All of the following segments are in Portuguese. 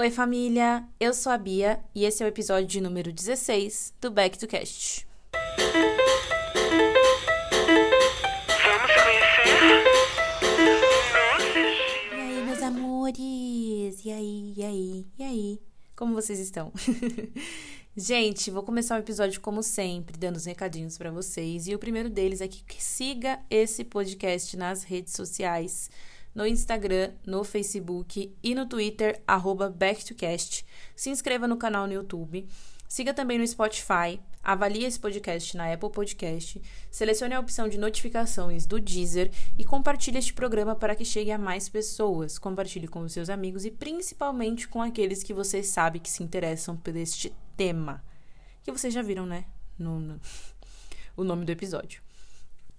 Oi, família! Eu sou a Bia e esse é o episódio de número 16 do Back to Cast. Vamos conhecer? E aí, meus amores? E aí, e aí, e aí? Como vocês estão? Gente, vou começar o episódio como sempre, dando os recadinhos para vocês. E o primeiro deles é que siga esse podcast nas redes sociais, no Instagram, no Facebook e no Twitter, BackToCast. Se inscreva no canal no YouTube. Siga também no Spotify, avalie esse podcast na Apple Podcast, selecione a opção de notificações do Deezer e compartilhe este programa para que chegue a mais pessoas. Compartilhe com os seus amigos e principalmente com aqueles que vocês sabem que se interessam por este tema. Que vocês já viram, né? No, no, o nome do episódio.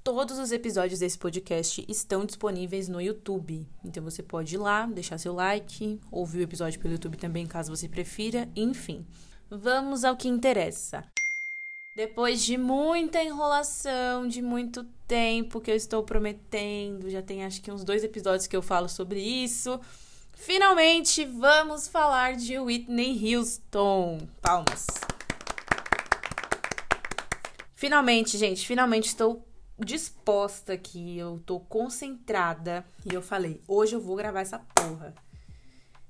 Todos os episódios desse podcast estão disponíveis no YouTube. Então você pode ir lá, deixar seu like, ouvir o episódio pelo YouTube também, caso você prefira, enfim. Vamos ao que interessa. Depois de muita enrolação, de muito tempo que eu estou prometendo, já tem acho que uns dois episódios que eu falo sobre isso. Finalmente vamos falar de Whitney Houston. Palmas. Finalmente, gente, finalmente estou disposta aqui, eu tô concentrada e eu falei, hoje eu vou gravar essa porra.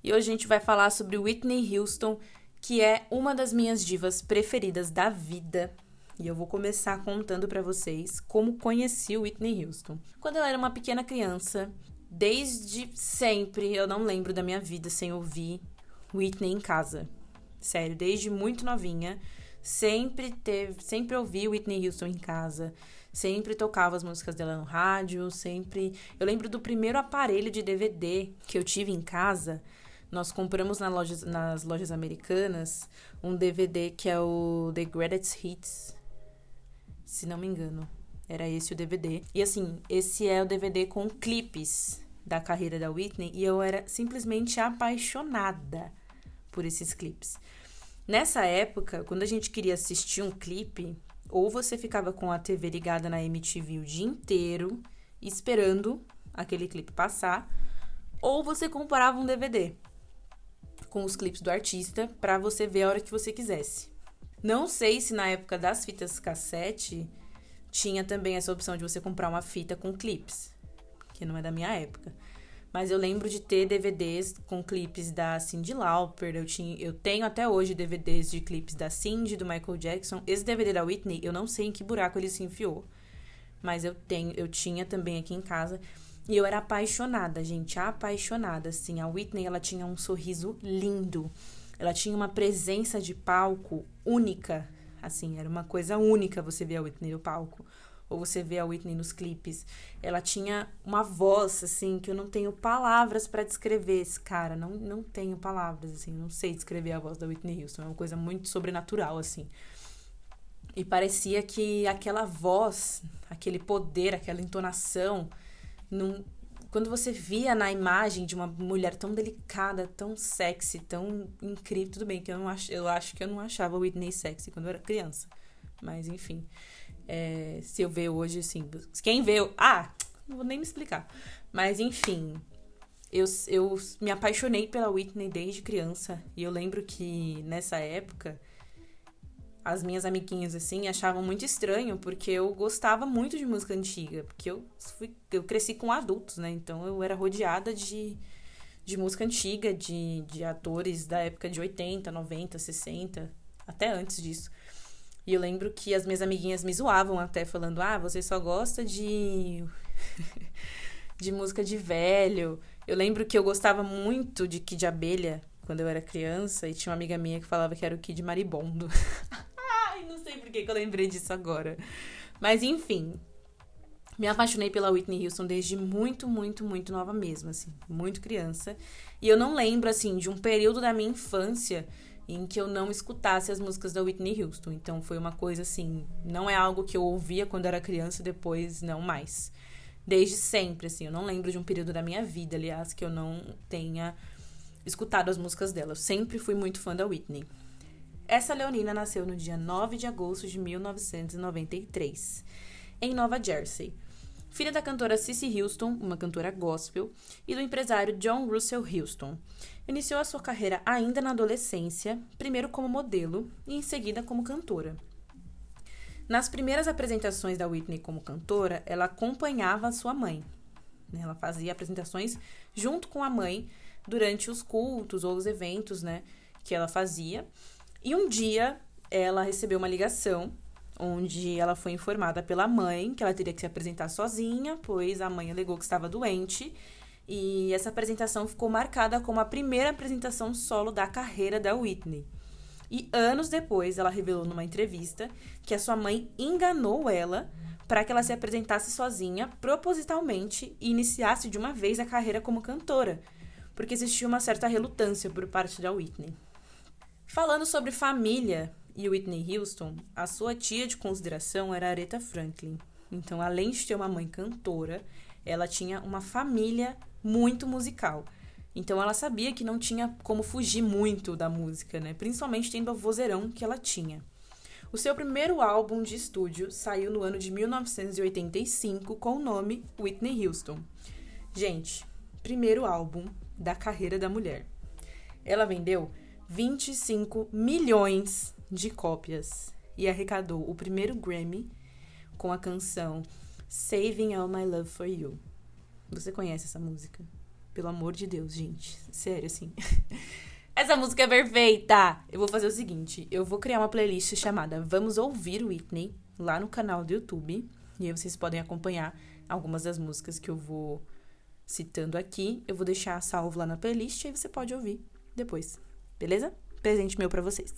E hoje a gente vai falar sobre Whitney Houston, que é uma das minhas divas preferidas da vida. E eu vou começar contando para vocês como conheci Whitney Houston. Quando eu era uma pequena criança, desde sempre eu não lembro da minha vida sem ouvir Whitney em casa. Sério, desde muito novinha, sempre teve, sempre ouvi Whitney Houston em casa. Sempre tocava as músicas dela no rádio, sempre. Eu lembro do primeiro aparelho de DVD que eu tive em casa. Nós compramos na nas lojas americanas um DVD que é o The Greatest Hits, se não me engano. Era esse o DVD. E assim, esse é o DVD com clipes da carreira da Whitney e eu era simplesmente apaixonada por esses clipes. Nessa época, quando a gente queria assistir um clipe, ou você ficava com a TV ligada na MTV o dia inteiro, esperando aquele clipe passar, ou você comprava um DVD com os clipes do artista para você ver a hora que você quisesse. Não sei se na época das fitas cassete tinha também essa opção de você comprar uma fita com clipes, que não é da minha época. Mas eu lembro de ter DVDs com clipes da Cyndi Lauper. Eu, tinha, eu tenho até hoje DVDs de clipes da Cyndi, do Michael Jackson. Esse DVD da Whitney, eu não sei em que buraco ele se enfiou. Mas eu tenho, eu tinha também aqui em casa. E eu era apaixonada, gente, apaixonada, assim. A Whitney, ela tinha um sorriso lindo. Ela tinha uma presença de palco única, assim, era uma coisa única você ver a Whitney no palco ou você vê a Whitney nos clipes, ela tinha uma voz, assim, que eu não tenho palavras para descrever esse cara. Não, não tenho palavras, assim, não sei descrever a voz da Whitney Houston. É uma coisa muito sobrenatural, assim. E parecia que aquela voz, aquele poder, aquela entonação, não, quando você via na imagem de uma mulher tão delicada, tão sexy, tão incrível, tudo bem que eu não acho, eu acho que eu não achava Whitney sexy quando eu era criança. Mas enfim, é, se eu ver hoje, assim, quem vê, ah, não vou nem me explicar. Mas enfim, eu, eu me apaixonei pela Whitney desde criança. E eu lembro que nessa época, as minhas amiguinhas, assim, achavam muito estranho, porque eu gostava muito de música antiga. Porque eu, fui, eu cresci com adultos, né? Então eu era rodeada de, de música antiga, de, de atores da época de 80, 90, 60, até antes disso. E eu lembro que as minhas amiguinhas me zoavam até, falando: ah, você só gosta de. de música de velho. Eu lembro que eu gostava muito de Kid Abelha quando eu era criança e tinha uma amiga minha que falava que era o Kid Maribondo. Ai, não sei por que, eu lembrei disso agora. Mas enfim, me apaixonei pela Whitney Houston desde muito, muito, muito nova mesmo, assim, muito criança. E eu não lembro, assim, de um período da minha infância em que eu não escutasse as músicas da Whitney Houston. Então foi uma coisa assim, não é algo que eu ouvia quando era criança depois não mais. Desde sempre, assim, eu não lembro de um período da minha vida, aliás, que eu não tenha escutado as músicas dela. Eu sempre fui muito fã da Whitney. Essa leonina nasceu no dia 9 de agosto de 1993, em Nova Jersey. filha da cantora Cissy Houston, uma cantora gospel, e do empresário John Russell Houston. Iniciou a sua carreira ainda na adolescência, primeiro como modelo e em seguida como cantora. Nas primeiras apresentações da Whitney como cantora, ela acompanhava sua mãe. né? Ela fazia apresentações junto com a mãe durante os cultos ou os eventos né, que ela fazia. E um dia ela recebeu uma ligação onde ela foi informada pela mãe que ela teria que se apresentar sozinha, pois a mãe alegou que estava doente. E essa apresentação ficou marcada como a primeira apresentação solo da carreira da Whitney. E anos depois, ela revelou numa entrevista que a sua mãe enganou ela para que ela se apresentasse sozinha, propositalmente, e iniciasse de uma vez a carreira como cantora, porque existia uma certa relutância por parte da Whitney. Falando sobre família e Whitney Houston, a sua tia de consideração era Aretha Franklin. Então, além de ter uma mãe cantora, ela tinha uma família muito musical. Então ela sabia que não tinha como fugir muito da música, né? Principalmente tendo o vozeirão que ela tinha. O seu primeiro álbum de estúdio saiu no ano de 1985 com o nome Whitney Houston. Gente, primeiro álbum da carreira da mulher. Ela vendeu 25 milhões de cópias e arrecadou o primeiro Grammy com a canção Saving All My Love for You. Você conhece essa música? Pelo amor de Deus, gente. Sério, assim. Essa música é perfeita! Eu vou fazer o seguinte: eu vou criar uma playlist chamada Vamos Ouvir Whitney lá no canal do YouTube. E aí vocês podem acompanhar algumas das músicas que eu vou citando aqui. Eu vou deixar salvo lá na playlist e aí você pode ouvir depois. Beleza? Presente meu pra vocês.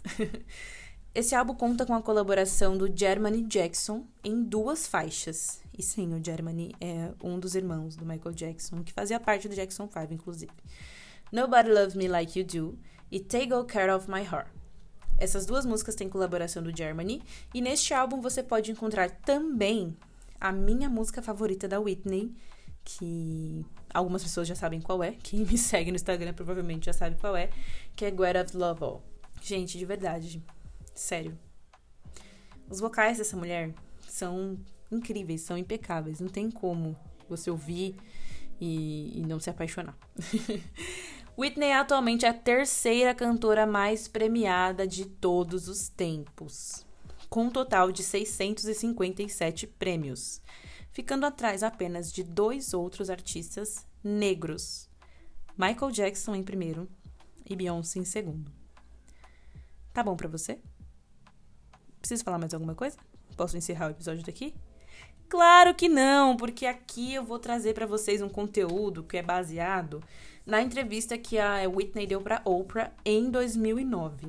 Esse álbum conta com a colaboração do Germany Jackson em duas faixas. E sim, o Germany é um dos irmãos do Michael Jackson, que fazia parte do Jackson 5, inclusive. Nobody Loves Me Like You Do e Take Good Care of My Heart. Essas duas músicas têm colaboração do Germany, e neste álbum você pode encontrar também a minha música favorita da Whitney, que algumas pessoas já sabem qual é. Quem me segue no Instagram provavelmente já sabe qual é, que é Get of Love All. Gente, de verdade, sério. Os vocais dessa mulher são incríveis, são impecáveis. Não tem como você ouvir e, e não se apaixonar. Whitney é atualmente a terceira cantora mais premiada de todos os tempos, com um total de 657 prêmios, ficando atrás apenas de dois outros artistas negros: Michael Jackson em primeiro e Beyoncé em segundo. Tá bom pra você? Preciso falar mais alguma coisa? Posso encerrar o episódio daqui? Claro que não, porque aqui eu vou trazer para vocês um conteúdo que é baseado na entrevista que a Whitney deu para Oprah em 2009.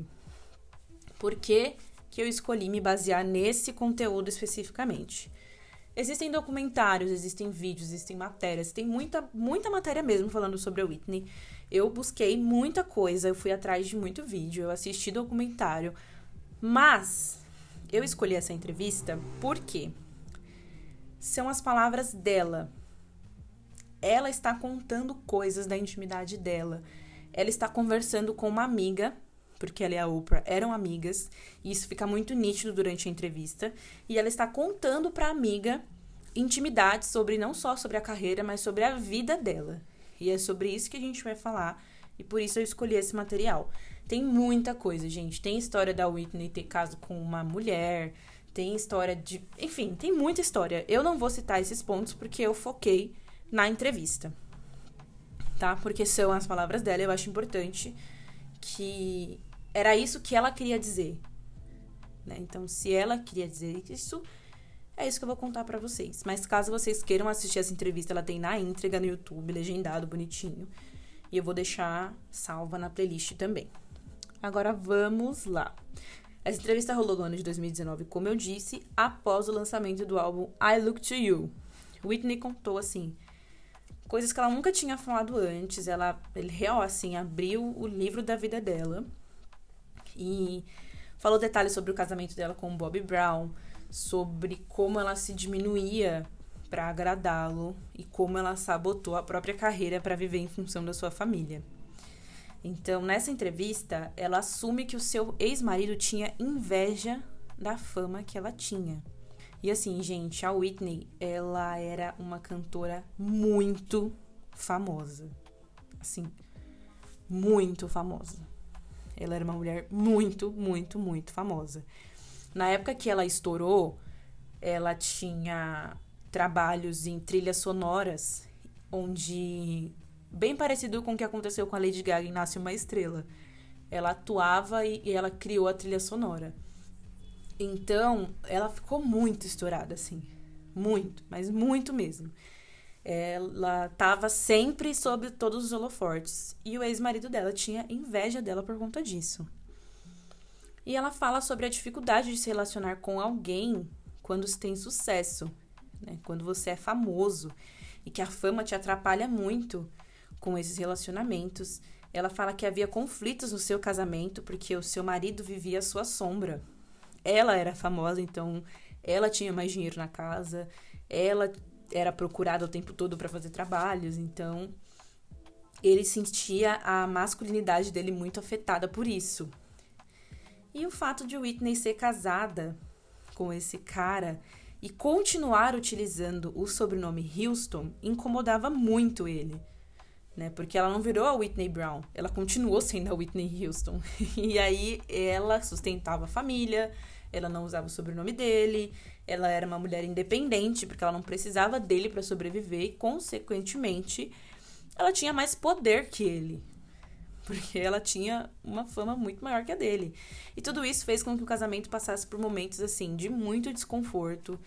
Por que, que eu escolhi me basear nesse conteúdo especificamente? Existem documentários, existem vídeos, existem matérias, tem muita, muita matéria mesmo falando sobre a Whitney. Eu busquei muita coisa, eu fui atrás de muito vídeo, eu assisti documentário, mas eu escolhi essa entrevista porque são as palavras dela. Ela está contando coisas da intimidade dela. Ela está conversando com uma amiga, porque ela e a Oprah eram amigas, e isso fica muito nítido durante a entrevista. E ela está contando para a amiga intimidades sobre não só sobre a carreira, mas sobre a vida dela. E é sobre isso que a gente vai falar, e por isso eu escolhi esse material. Tem muita coisa, gente. Tem história da Whitney ter caso com uma mulher, tem história de. Enfim, tem muita história. Eu não vou citar esses pontos porque eu foquei na entrevista. Tá? Porque são as palavras dela, eu acho importante que era isso que ela queria dizer. Né? Então, se ela queria dizer isso, é isso que eu vou contar para vocês. Mas caso vocês queiram assistir essa entrevista, ela tem na íntegra no YouTube, legendado, bonitinho. E eu vou deixar salva na playlist também. Agora vamos lá. Essa entrevista rolou no ano de 2019, como eu disse, após o lançamento do álbum I Look to You. Whitney contou assim coisas que ela nunca tinha falado antes. Ela, ele real assim, abriu o livro da vida dela e falou detalhes sobre o casamento dela com o Bobby Brown, sobre como ela se diminuía para agradá-lo e como ela sabotou a própria carreira para viver em função da sua família. Então, nessa entrevista, ela assume que o seu ex-marido tinha inveja da fama que ela tinha. E assim, gente, a Whitney, ela era uma cantora muito famosa. Assim, muito famosa. Ela era uma mulher muito, muito, muito famosa. Na época que ela estourou, ela tinha trabalhos em trilhas sonoras, onde bem parecido com o que aconteceu com a Lady Gaga em Nasce uma Estrela. Ela atuava e, e ela criou a trilha sonora. Então, ela ficou muito estourada, assim. Muito, mas muito mesmo. Ela estava sempre sob todos os holofortes. E o ex-marido dela tinha inveja dela por conta disso. E ela fala sobre a dificuldade de se relacionar com alguém quando se tem sucesso, né? quando você é famoso e que a fama te atrapalha muito com esses relacionamentos. Ela fala que havia conflitos no seu casamento porque o seu marido vivia à sua sombra. Ela era famosa, então ela tinha mais dinheiro na casa, ela era procurada o tempo todo para fazer trabalhos, então ele sentia a masculinidade dele muito afetada por isso. E o fato de Whitney ser casada com esse cara e continuar utilizando o sobrenome Houston incomodava muito ele. Né? Porque ela não virou a Whitney Brown, ela continuou sendo a Whitney Houston. E aí ela sustentava a família, ela não usava o sobrenome dele, ela era uma mulher independente, porque ela não precisava dele para sobreviver e, consequentemente, ela tinha mais poder que ele. Porque ela tinha uma fama muito maior que a dele. E tudo isso fez com que o casamento passasse por momentos assim de muito desconforto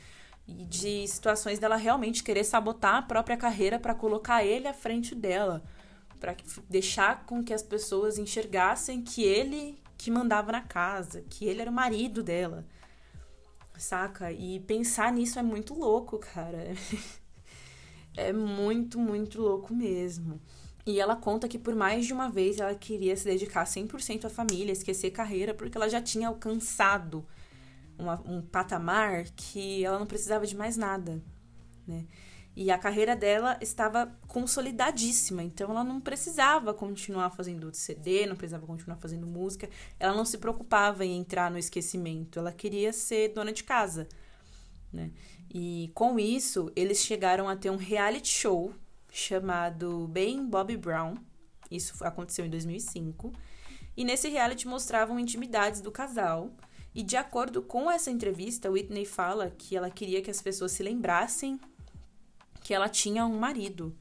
e de situações dela realmente querer sabotar a própria carreira para colocar ele à frente dela, para deixar com que as pessoas enxergassem que ele que mandava na casa, que ele era o marido dela. Saca? E pensar nisso é muito louco, cara. é muito, muito louco mesmo. E ela conta que por mais de uma vez ela queria se dedicar 100% à família, esquecer carreira, porque ela já tinha alcançado uma, um patamar que ela não precisava de mais nada, né? E a carreira dela estava consolidadíssima, então ela não precisava continuar fazendo CD, não precisava continuar fazendo música, ela não se preocupava em entrar no esquecimento, ela queria ser dona de casa, né? E com isso, eles chegaram a ter um reality show chamado Bem Bobby Brown. Isso aconteceu em 2005. E nesse reality mostravam intimidades do casal. E de acordo com essa entrevista, Whitney fala que ela queria que as pessoas se lembrassem que ela tinha um marido.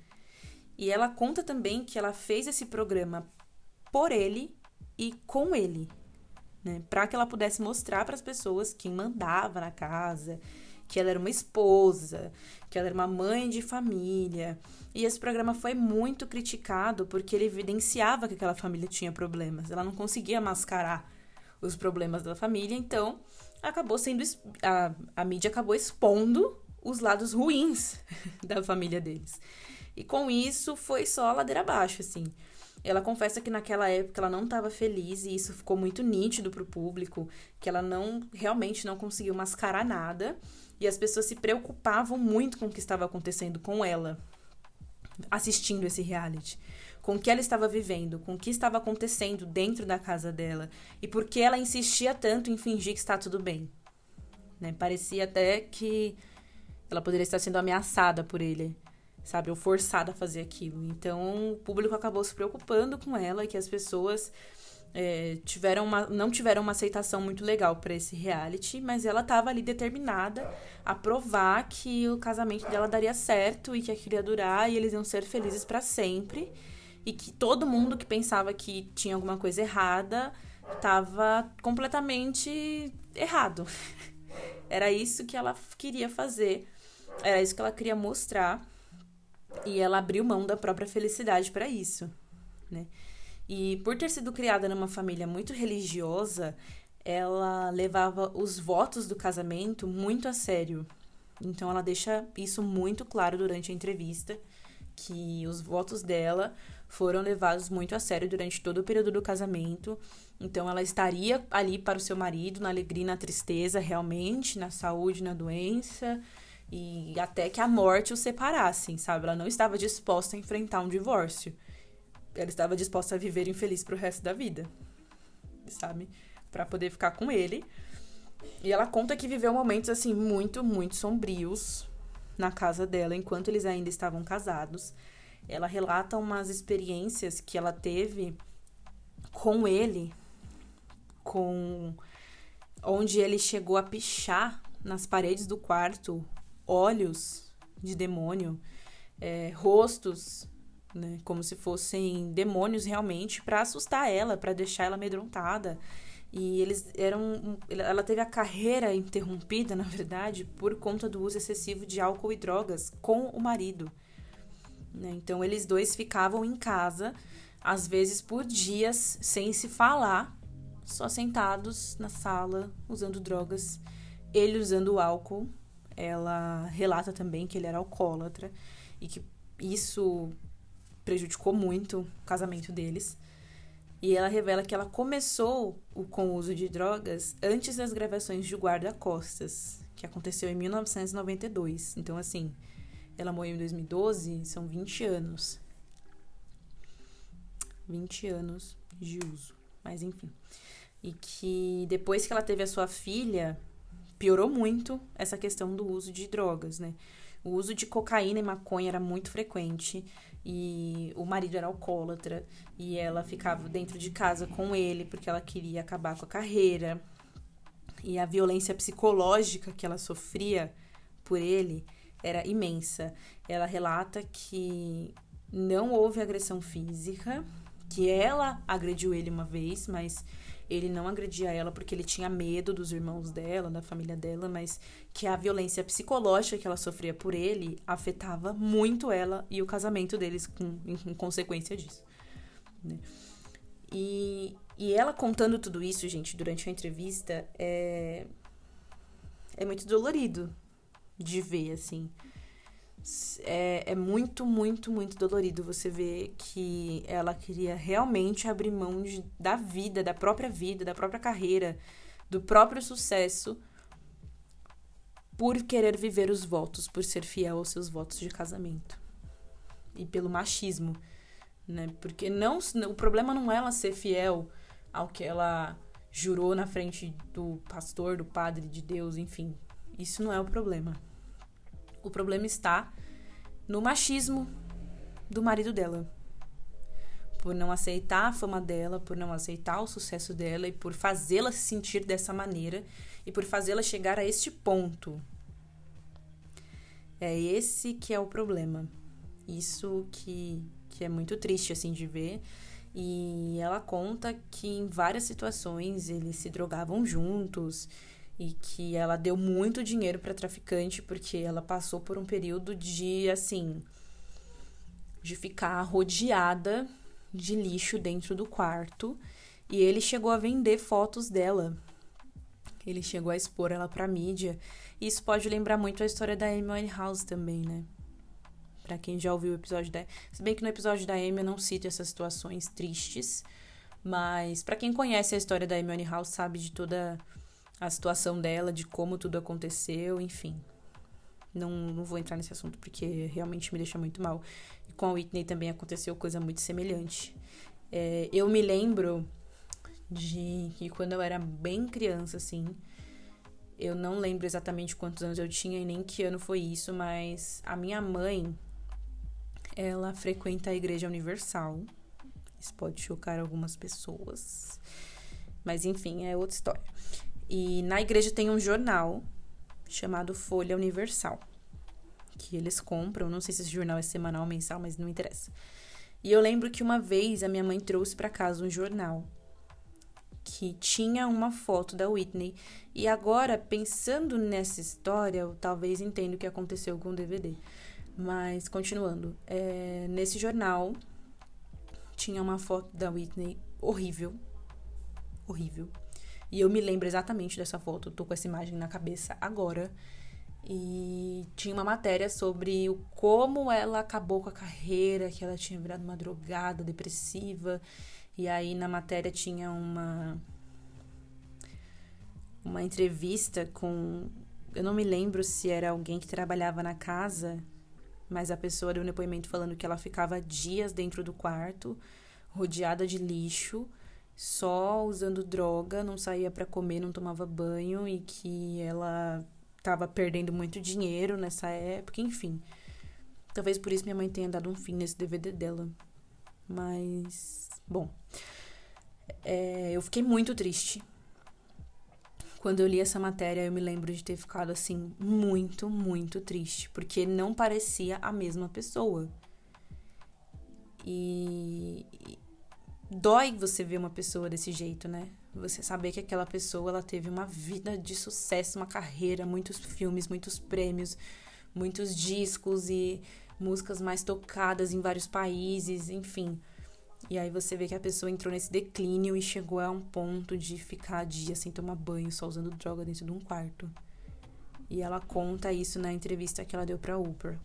E ela conta também que ela fez esse programa por ele e com ele, né? Para que ela pudesse mostrar para as pessoas quem mandava na casa, que ela era uma esposa, que ela era uma mãe de família. E esse programa foi muito criticado porque ele evidenciava que aquela família tinha problemas. Ela não conseguia mascarar os problemas da família, então acabou sendo a, a mídia acabou expondo os lados ruins da família deles. E com isso foi só ladeira abaixo, assim. Ela confessa que naquela época ela não estava feliz e isso ficou muito nítido para o público, que ela não realmente não conseguiu mascarar nada e as pessoas se preocupavam muito com o que estava acontecendo com ela, assistindo esse reality, com o que ela estava vivendo, com o que estava acontecendo dentro da casa dela e por que ela insistia tanto em fingir que está tudo bem. Né? Parecia até que ela poderia estar sendo ameaçada por ele, sabe? Ou forçada a fazer aquilo. Então, o público acabou se preocupando com ela e que as pessoas é, tiveram uma, não tiveram uma aceitação muito legal para esse reality, mas ela estava ali determinada a provar que o casamento dela daria certo e que aquilo ia durar e eles iam ser felizes para sempre. E que todo mundo que pensava que tinha alguma coisa errada estava completamente errado. Era isso que ela queria fazer era isso que ela queria mostrar. E ela abriu mão da própria felicidade para isso, né? E por ter sido criada numa família muito religiosa, ela levava os votos do casamento muito a sério. Então ela deixa isso muito claro durante a entrevista, que os votos dela foram levados muito a sério durante todo o período do casamento. Então ela estaria ali para o seu marido, na alegria e na tristeza, realmente, na saúde, na doença, e até que a morte os separassem, sabe? Ela não estava disposta a enfrentar um divórcio. Ela estava disposta a viver infeliz pro resto da vida, sabe? Para poder ficar com ele. E ela conta que viveu momentos assim muito, muito sombrios na casa dela enquanto eles ainda estavam casados. Ela relata umas experiências que ela teve com ele, com onde ele chegou a pichar nas paredes do quarto olhos de demônio, é, rostos, né, como se fossem demônios realmente, para assustar ela, para deixar ela amedrontada. E eles eram. Ela teve a carreira interrompida, na verdade, por conta do uso excessivo de álcool e drogas com o marido. Né? Então, eles dois ficavam em casa, às vezes por dias, sem se falar, só sentados na sala, usando drogas. Ele usando álcool. Ela relata também que ele era alcoólatra e que isso prejudicou muito o casamento deles. E ela revela que ela começou com o uso de drogas antes das gravações de Guarda-Costas, que aconteceu em 1992. Então, assim, ela morreu em 2012, são 20 anos. 20 anos de uso. Mas, enfim. E que depois que ela teve a sua filha, piorou muito essa questão do uso de drogas, né? O uso de cocaína e maconha era muito frequente e o marido era alcoólatra e ela ficava dentro de casa com ele porque ela queria acabar com a carreira. E a violência psicológica que ela sofria por ele era imensa. Ela relata que não houve agressão física, que ela agrediu ele uma vez, mas ele não agredia ela porque ele tinha medo dos irmãos dela, da família dela, mas que a violência psicológica que ela sofria por ele afetava muito ela e o casamento deles com, em, em consequência disso. Né? E, e ela contando tudo isso, gente, durante a entrevista, é, é muito dolorido de ver, assim é, é muito, muito, muito dolorido você ver que ela queria realmente abrir mão de, da vida, da própria vida, da própria carreira, do próprio sucesso, por querer viver os votos, por ser fiel aos seus votos de casamento. E pelo machismo, né? Porque não, o problema não é ela ser fiel ao que ela jurou na frente do pastor, do padre, de Deus, enfim. Isso não é o problema. O problema está no machismo do marido dela. Por não aceitar a fama dela, por não aceitar o sucesso dela e por fazê-la se sentir dessa maneira e por fazê-la chegar a este ponto. É esse que é o problema. Isso que, que é muito triste assim de ver. E ela conta que em várias situações eles se drogavam juntos e que ela deu muito dinheiro para traficante porque ela passou por um período de assim de ficar rodeada de lixo dentro do quarto e ele chegou a vender fotos dela. Ele chegou a expor ela para mídia. E isso pode lembrar muito a história da Amy House também, né? Para quem já ouviu o episódio da, se bem que no episódio da Amy eu não cito essas situações tristes, mas para quem conhece a história da Amy House sabe de toda a situação dela, de como tudo aconteceu, enfim. Não, não vou entrar nesse assunto porque realmente me deixa muito mal. E com a Whitney também aconteceu coisa muito semelhante. É, eu me lembro de que quando eu era bem criança, assim, eu não lembro exatamente quantos anos eu tinha e nem que ano foi isso, mas a minha mãe, ela frequenta a Igreja Universal. Isso pode chocar algumas pessoas. Mas enfim, é outra história. E na igreja tem um jornal chamado Folha Universal, que eles compram. Não sei se esse jornal é semanal ou mensal, mas não interessa. E eu lembro que uma vez a minha mãe trouxe para casa um jornal que tinha uma foto da Whitney. E agora, pensando nessa história, eu talvez entenda o que aconteceu com o DVD. Mas, continuando, é, nesse jornal tinha uma foto da Whitney horrível. Horrível. E eu me lembro exatamente dessa foto, tô com essa imagem na cabeça agora. E tinha uma matéria sobre o como ela acabou com a carreira, que ela tinha virado uma drogada, depressiva. E aí na matéria tinha uma uma entrevista com eu não me lembro se era alguém que trabalhava na casa, mas a pessoa deu um depoimento falando que ela ficava dias dentro do quarto, rodeada de lixo, só usando droga, não saía para comer, não tomava banho e que ela tava perdendo muito dinheiro nessa época, enfim. Talvez por isso minha mãe tenha dado um fim nesse DVD dela. Mas, bom. É, eu fiquei muito triste. Quando eu li essa matéria, eu me lembro de ter ficado assim, muito, muito triste. Porque não parecia a mesma pessoa. E. Dói você ver uma pessoa desse jeito, né? Você saber que aquela pessoa ela teve uma vida de sucesso, uma carreira, muitos filmes, muitos prêmios, muitos discos e músicas mais tocadas em vários países, enfim. E aí você vê que a pessoa entrou nesse declínio e chegou a um ponto de ficar dias sem tomar banho, só usando droga dentro de um quarto. E ela conta isso na entrevista que ela deu para Oprah.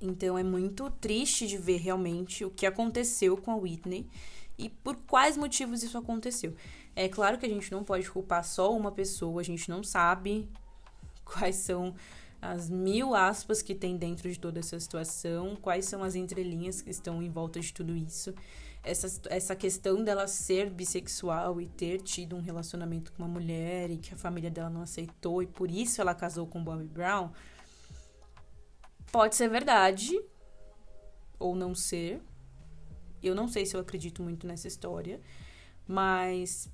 Então é muito triste de ver realmente o que aconteceu com a Whitney e por quais motivos isso aconteceu. É claro que a gente não pode culpar só uma pessoa, a gente não sabe quais são as mil aspas que tem dentro de toda essa situação, quais são as entrelinhas que estão em volta de tudo isso. Essa, essa questão dela ser bissexual e ter tido um relacionamento com uma mulher e que a família dela não aceitou e por isso ela casou com Bobby Brown, pode ser verdade ou não ser. Eu não sei se eu acredito muito nessa história, mas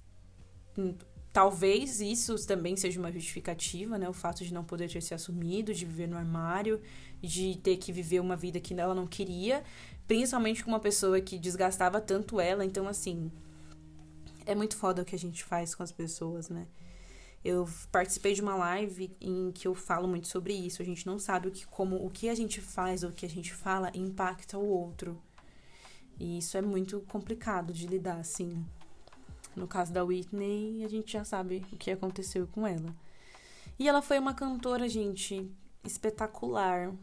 Talvez isso também seja uma justificativa, né? O fato de não poder ter se assumido, de viver no armário, de ter que viver uma vida que ela não queria, principalmente com uma pessoa que desgastava tanto ela. Então, assim, é muito foda o que a gente faz com as pessoas, né? Eu participei de uma live em que eu falo muito sobre isso. A gente não sabe o que, como o que a gente faz ou o que a gente fala impacta o outro. E isso é muito complicado de lidar, assim. No caso da Whitney, a gente já sabe o que aconteceu com ela. E ela foi uma cantora, gente, espetacular.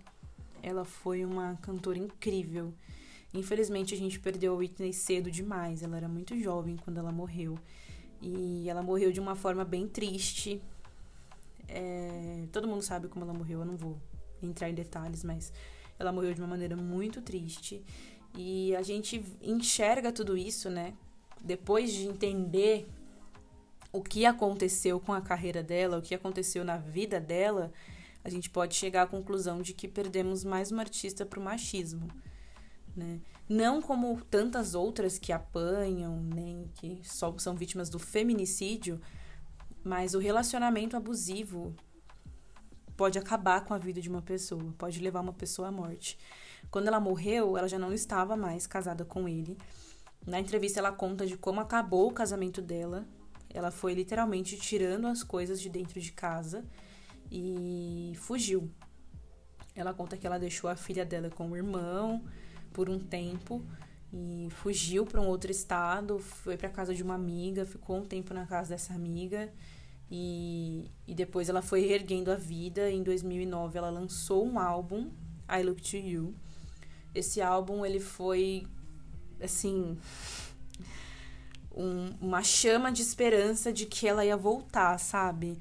Ela foi uma cantora incrível. Infelizmente, a gente perdeu a Whitney cedo demais. Ela era muito jovem quando ela morreu. E ela morreu de uma forma bem triste. É... Todo mundo sabe como ela morreu, eu não vou entrar em detalhes, mas ela morreu de uma maneira muito triste. E a gente enxerga tudo isso, né? depois de entender o que aconteceu com a carreira dela, o que aconteceu na vida dela, a gente pode chegar à conclusão de que perdemos mais uma artista para o machismo. Né? Não como tantas outras que apanham, nem que só são vítimas do feminicídio, mas o relacionamento abusivo pode acabar com a vida de uma pessoa, pode levar uma pessoa à morte. Quando ela morreu, ela já não estava mais casada com ele na entrevista, ela conta de como acabou o casamento dela. Ela foi literalmente tirando as coisas de dentro de casa e fugiu. Ela conta que ela deixou a filha dela com o irmão por um tempo e fugiu para um outro estado, foi para casa de uma amiga, ficou um tempo na casa dessa amiga e, e depois ela foi reerguendo a vida. Em 2009 ela lançou um álbum, I Look to You. Esse álbum ele foi assim, um, uma chama de esperança de que ela ia voltar, sabe?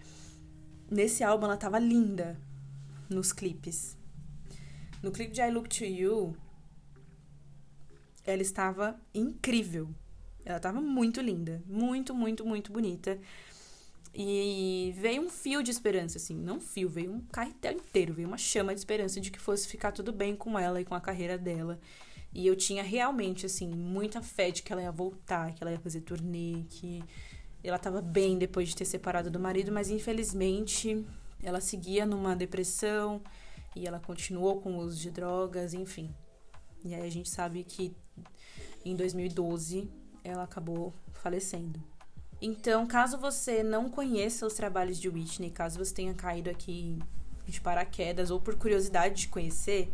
Nesse álbum ela tava linda nos clipes. No clipe de I Look to You, ela estava incrível. Ela estava muito linda, muito, muito, muito bonita. E veio um fio de esperança, assim, não um fio, veio um carretel inteiro, veio uma chama de esperança de que fosse ficar tudo bem com ela e com a carreira dela. E eu tinha realmente, assim, muita fé de que ela ia voltar, que ela ia fazer turnê, que ela estava bem depois de ter separado do marido, mas infelizmente ela seguia numa depressão e ela continuou com o uso de drogas, enfim. E aí a gente sabe que em 2012 ela acabou falecendo. Então, caso você não conheça os trabalhos de Whitney, caso você tenha caído aqui de paraquedas ou por curiosidade de conhecer,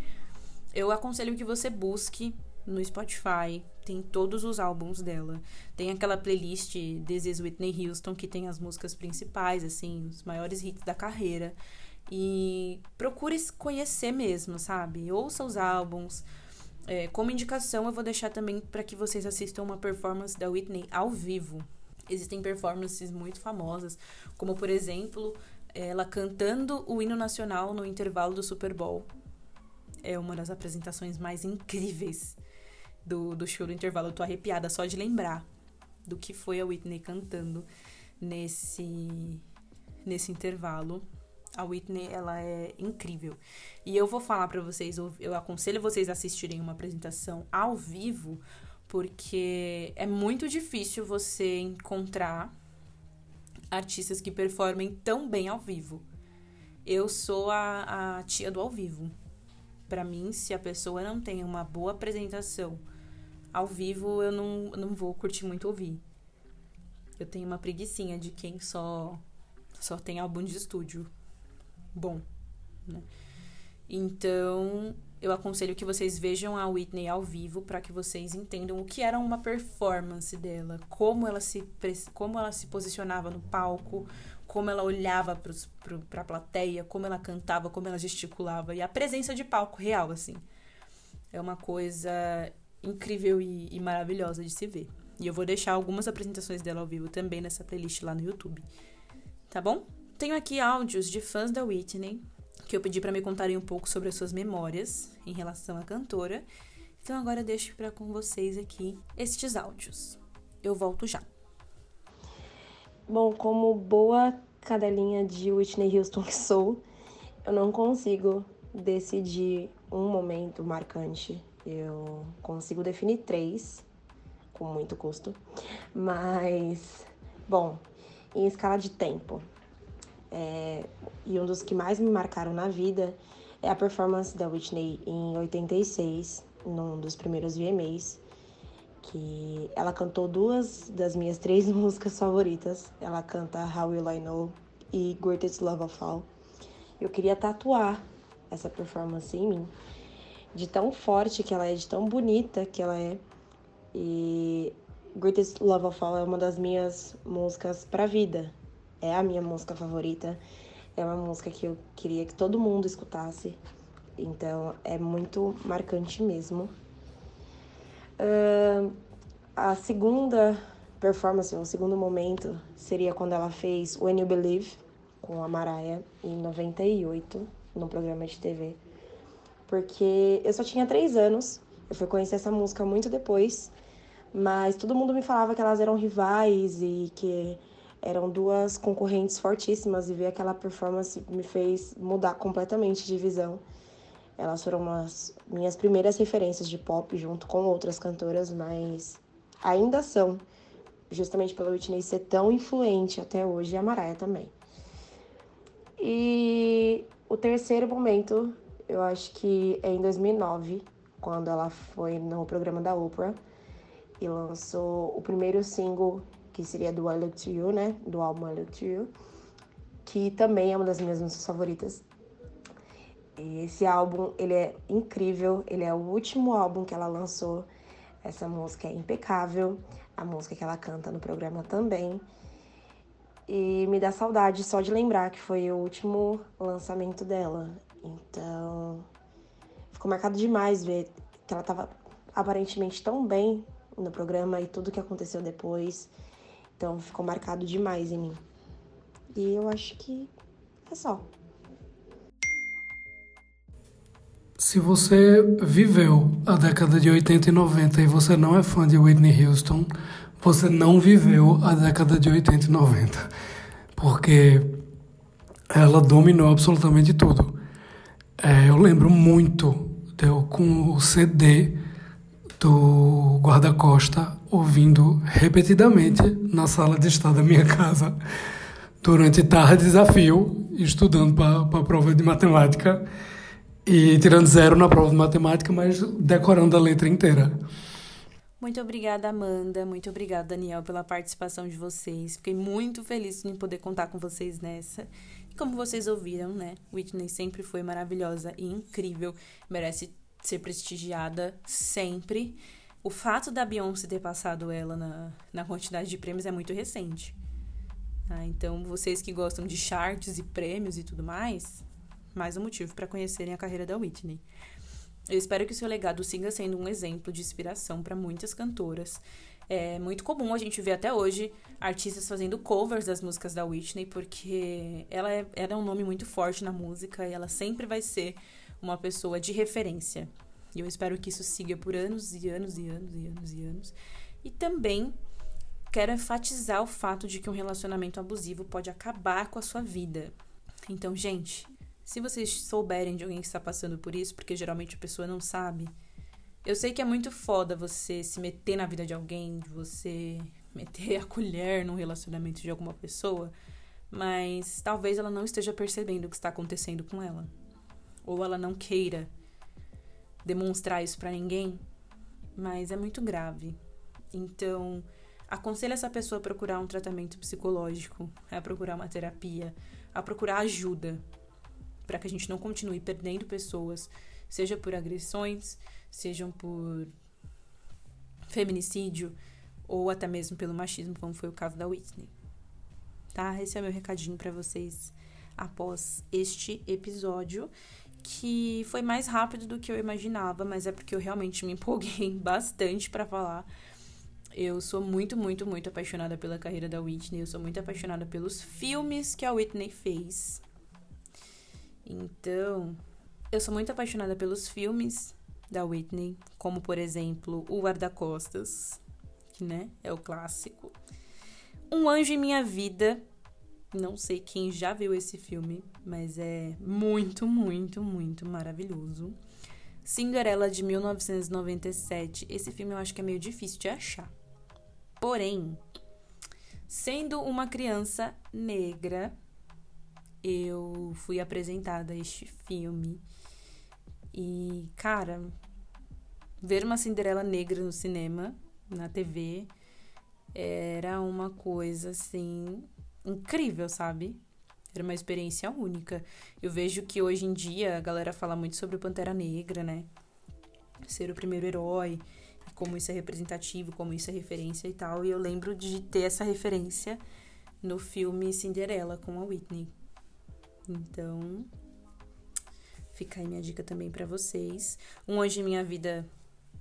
eu aconselho que você busque no Spotify, tem todos os álbuns dela. Tem aquela playlist This is Whitney Houston, que tem as músicas principais, assim, os maiores hits da carreira. E procure conhecer mesmo, sabe? Ouça os álbuns. É, como indicação, eu vou deixar também para que vocês assistam uma performance da Whitney ao vivo. Existem performances muito famosas, como por exemplo, ela cantando o hino nacional no intervalo do Super Bowl é uma das apresentações mais incríveis do, do show do intervalo. Eu tô arrepiada só de lembrar. do que foi a Whitney cantando nesse nesse intervalo. A Whitney, ela é incrível. E eu vou falar para vocês, eu aconselho vocês a assistirem uma apresentação ao vivo, porque é muito difícil você encontrar artistas que performem tão bem ao vivo. Eu sou a, a tia do ao vivo. Para mim, se a pessoa não tem uma boa apresentação ao vivo, eu não, não vou curtir muito ouvir. Eu tenho uma preguiçinha de quem só só tem álbum de estúdio bom, né? Então, eu aconselho que vocês vejam a Whitney ao vivo para que vocês entendam o que era uma performance dela, como ela se como ela se posicionava no palco, como ela olhava para a plateia, como ela cantava, como ela gesticulava e a presença de palco real assim. É uma coisa incrível e, e maravilhosa de se ver. E eu vou deixar algumas apresentações dela ao vivo também nessa playlist lá no YouTube. Tá bom? Tenho aqui áudios de fãs da Whitney que eu pedi para me contarem um pouco sobre as suas memórias em relação à cantora. Então agora eu deixo para com vocês aqui estes áudios. Eu volto já. Bom, como boa cadelinha de Whitney Houston que sou, eu não consigo decidir um momento marcante. Eu consigo definir três, com muito custo, mas, bom, em escala de tempo, é, e um dos que mais me marcaram na vida é a performance da Whitney em 86, num dos primeiros VMAs, que ela cantou duas das minhas três músicas favoritas. Ela canta How Will I Know e Greatest Love of All. Eu queria tatuar essa performance em mim, de tão forte que ela é, de tão bonita que ela é. E Greatest Love of All é uma das minhas músicas pra vida é a minha música favorita. É uma música que eu queria que todo mundo escutasse. Então é muito marcante mesmo. Uh, a segunda performance, o segundo momento, seria quando ela fez When You Believe com a Mariah em 98, no programa de TV. Porque eu só tinha três anos, eu fui conhecer essa música muito depois, mas todo mundo me falava que elas eram rivais e que eram duas concorrentes fortíssimas e ver aquela performance me fez mudar completamente de visão. Elas foram umas minhas primeiras referências de pop junto com outras cantoras, mas ainda são, justamente pela Whitney ser tão influente até hoje e a Mariah também. E o terceiro momento, eu acho que é em 2009, quando ela foi no programa da Oprah e lançou o primeiro single que seria do I Look To You, né? Do álbum I Look To You, que também é uma das minhas músicas favoritas. Esse álbum, ele é incrível, ele é o último álbum que ela lançou. Essa música é impecável, a música que ela canta no programa também. E me dá saudade só de lembrar que foi o último lançamento dela. Então, ficou marcado demais ver que ela estava aparentemente tão bem no programa e tudo que aconteceu depois. Então ficou marcado demais em mim. E eu acho que é só. Se você viveu a década de 80 e 90 e você não é fã de Whitney Houston, você não viveu a década de 80 e 90. Porque ela dominou absolutamente tudo. É, eu lembro muito de eu com o CD do guarda-costa ouvindo repetidamente na sala de estar da minha casa durante tardes a fio, estudando para a prova de matemática e tirando zero na prova de matemática, mas decorando a letra inteira. Muito obrigada, Amanda. Muito obrigada, Daniel, pela participação de vocês. Fiquei muito feliz em poder contar com vocês nessa. E como vocês ouviram, né? Whitney sempre foi maravilhosa e incrível. Merece ser prestigiada sempre. O fato da Beyoncé ter passado ela na, na quantidade de prêmios é muito recente. Ah, então, vocês que gostam de charts e prêmios e tudo mais, mais um motivo para conhecerem a carreira da Whitney. Eu espero que o seu legado siga sendo um exemplo de inspiração para muitas cantoras. É muito comum a gente ver até hoje artistas fazendo covers das músicas da Whitney, porque ela é, ela é um nome muito forte na música e ela sempre vai ser uma pessoa de referência. E eu espero que isso siga por anos e anos e anos e anos e anos. E também quero enfatizar o fato de que um relacionamento abusivo pode acabar com a sua vida. Então, gente, se vocês souberem de alguém que está passando por isso, porque geralmente a pessoa não sabe, eu sei que é muito foda você se meter na vida de alguém, você meter a colher num relacionamento de alguma pessoa, mas talvez ela não esteja percebendo o que está acontecendo com ela. Ou ela não queira demonstrar isso para ninguém, mas é muito grave. Então, aconselho essa pessoa a procurar um tratamento psicológico, a procurar uma terapia, a procurar ajuda, para que a gente não continue perdendo pessoas, seja por agressões, sejam por feminicídio ou até mesmo pelo machismo, como foi o caso da Whitney. Tá? Esse é o meu recadinho para vocês após este episódio que foi mais rápido do que eu imaginava, mas é porque eu realmente me empolguei bastante para falar. Eu sou muito, muito, muito apaixonada pela carreira da Whitney. Eu sou muito apaixonada pelos filmes que a Whitney fez. Então, eu sou muito apaixonada pelos filmes da Whitney, como por exemplo O Guarda-Costas, que né, é o clássico. Um Anjo em Minha Vida, não sei quem já viu esse filme, mas é muito, muito, muito maravilhoso. Cinderela de 1997. Esse filme eu acho que é meio difícil de achar. Porém, sendo uma criança negra, eu fui apresentada a este filme. E, cara, ver uma Cinderela negra no cinema, na TV, era uma coisa assim incrível, sabe? Era uma experiência única. Eu vejo que hoje em dia a galera fala muito sobre o Pantera Negra, né? Ser o primeiro herói, como isso é representativo, como isso é referência e tal. E eu lembro de ter essa referência no filme Cinderela com a Whitney. Então, fica aí minha dica também para vocês. Um em Minha Vida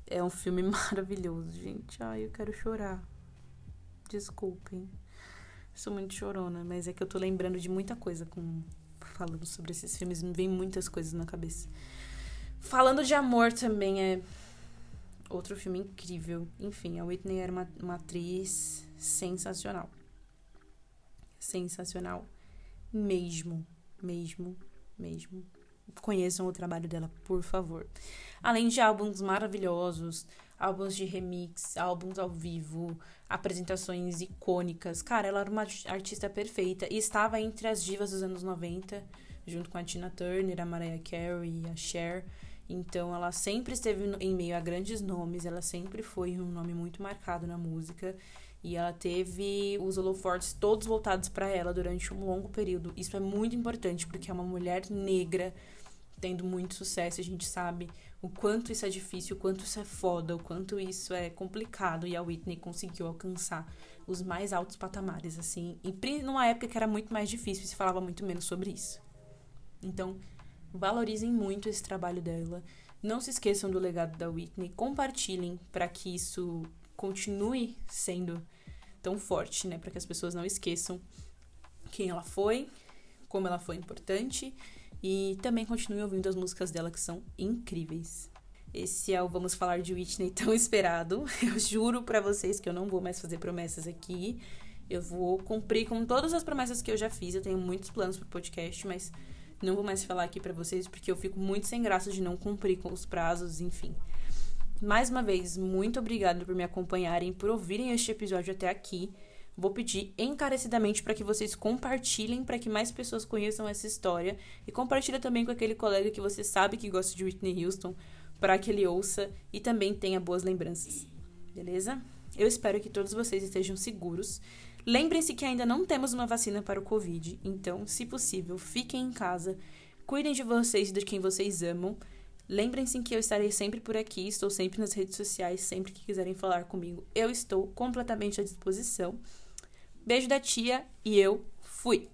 é um filme maravilhoso, gente. Ai, eu quero chorar. Desculpem. Sou muito chorona, mas é que eu tô lembrando de muita coisa com falando sobre esses filmes, me vem muitas coisas na cabeça. Falando de amor também é outro filme incrível. Enfim, a Whitney era uma, uma atriz sensacional. Sensacional mesmo, mesmo, mesmo. Conheçam o trabalho dela, por favor. Além de álbuns maravilhosos, álbuns de remix, álbuns ao vivo, apresentações icônicas. Cara, ela era uma artista perfeita e estava entre as divas dos anos 90, junto com a Tina Turner, a Mariah Carey, a Cher. Então, ela sempre esteve em meio a grandes nomes, ela sempre foi um nome muito marcado na música. E ela teve os holofortes todos voltados para ela durante um longo período. Isso é muito importante, porque é uma mulher negra tendo muito sucesso. A gente sabe o quanto isso é difícil, o quanto isso é foda, o quanto isso é complicado. E a Whitney conseguiu alcançar os mais altos patamares, assim. E numa época que era muito mais difícil e se falava muito menos sobre isso. Então, valorizem muito esse trabalho dela. Não se esqueçam do legado da Whitney. Compartilhem para que isso continue sendo tão forte, né? Para que as pessoas não esqueçam quem ela foi, como ela foi importante e também continue ouvindo as músicas dela que são incríveis. Esse é o Vamos Falar de Whitney tão esperado. Eu juro para vocês que eu não vou mais fazer promessas aqui. Eu vou cumprir com todas as promessas que eu já fiz. Eu tenho muitos planos pro podcast, mas não vou mais falar aqui para vocês porque eu fico muito sem graça de não cumprir com os prazos, enfim. Mais uma vez, muito obrigada por me acompanharem, por ouvirem este episódio até aqui. Vou pedir encarecidamente para que vocês compartilhem para que mais pessoas conheçam essa história e compartilhe também com aquele colega que você sabe que gosta de Whitney Houston para que ele ouça e também tenha boas lembranças. Beleza? Eu espero que todos vocês estejam seguros. Lembrem-se que ainda não temos uma vacina para o Covid, então, se possível, fiquem em casa, cuidem de vocês e de quem vocês amam. Lembrem-se que eu estarei sempre por aqui, estou sempre nas redes sociais, sempre que quiserem falar comigo, eu estou completamente à disposição. Beijo da tia e eu fui!